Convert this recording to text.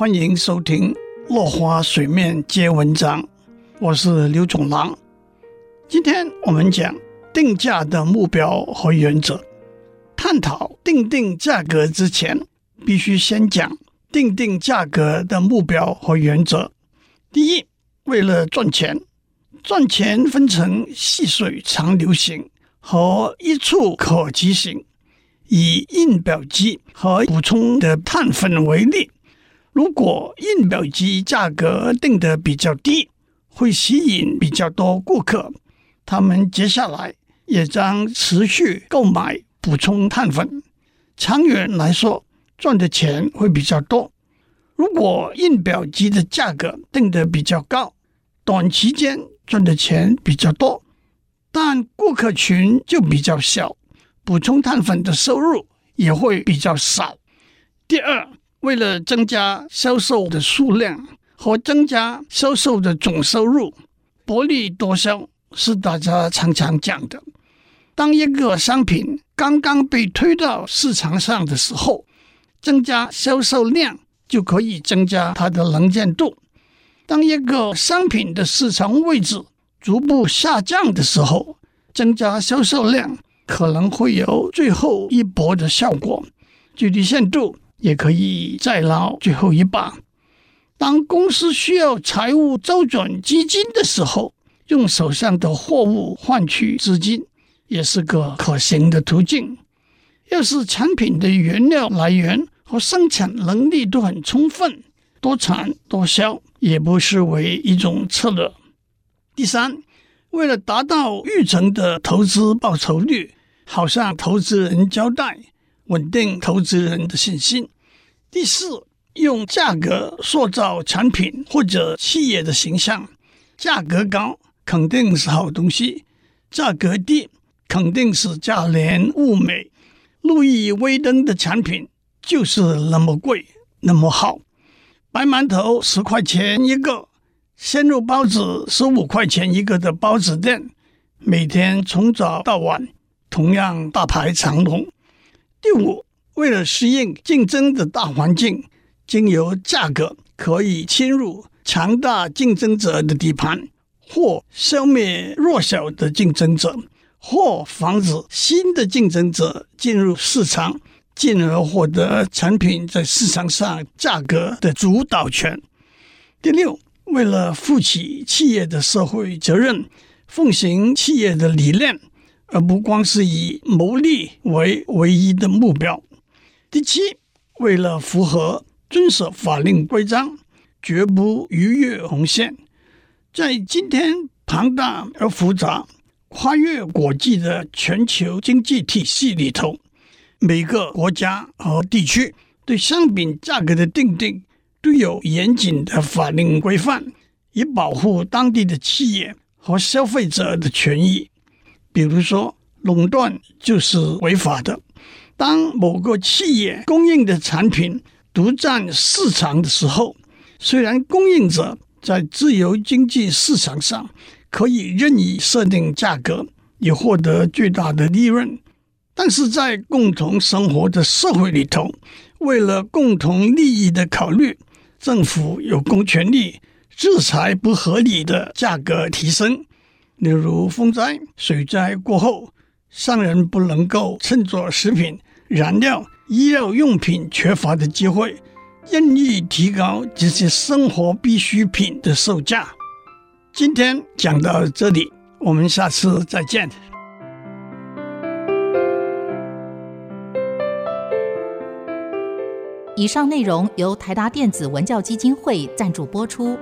欢迎收听《落花水面皆文章》，我是刘总郎。今天我们讲定价的目标和原则。探讨定定价格之前，必须先讲定定价格的目标和原则。第一，为了赚钱，赚钱分成细水长流型和一触可及型。以印表机和补充的碳粉为例，如果印表机价格定得比较低，会吸引比较多顾客，他们接下来也将持续购买补充碳粉。长远来说，赚的钱会比较多。如果印表机的价格定得比较高，短期间赚的钱比较多，但顾客群就比较小。补充碳粉的收入也会比较少。第二，为了增加销售的数量和增加销售的总收入，薄利多销是大家常常讲的。当一个商品刚刚被推到市场上的时候，增加销售量就可以增加它的能见度。当一个商品的市场位置逐步下降的时候，增加销售量。可能会有最后一搏的效果，最低限度也可以再捞最后一把。当公司需要财务周转基金的时候，用手上的货物换取资金，也是个可行的途径。要是产品的原料来源和生产能力都很充分，多产多销也不失为一种策略。第三，为了达到预存的投资报酬率。好向投资人交代，稳定投资人的信心。第四，用价格塑造产品或者企业的形象。价格高肯定是好东西，价格低肯定是价廉物美。路易威登的产品就是那么贵，那么好。白馒头十块钱一个，鲜肉包子十五块钱一个的包子店，每天从早到晚。同样大排长龙。第五，为了适应竞争的大环境，经由价格可以侵入强大竞争者的底盘，或消灭弱小的竞争者，或防止新的竞争者进入市场，进而获得产品在市场上价格的主导权。第六，为了负起企业的社会责任，奉行企业的理念。而不光是以牟利为唯一的目标。第七，为了符合遵守法令规章，绝不逾越红线。在今天庞大而复杂、跨越国际的全球经济体系里头，每个国家和地区对商品价格的定定都有严谨的法令规范，以保护当地的企业和消费者的权益。比如说，垄断就是违法的。当某个企业供应的产品独占市场的时候，虽然供应者在自由经济市场上可以任意设定价格，以获得巨大的利润，但是在共同生活的社会里头，为了共同利益的考虑，政府有公权力制裁不合理的价格提升。例如风灾、水灾过后，商人不能够趁着食品、燃料、医药用品缺乏的机会，任意提高这些生活必需品的售价。今天讲到这里，我们下次再见。以上内容由台达电子文教基金会赞助播出。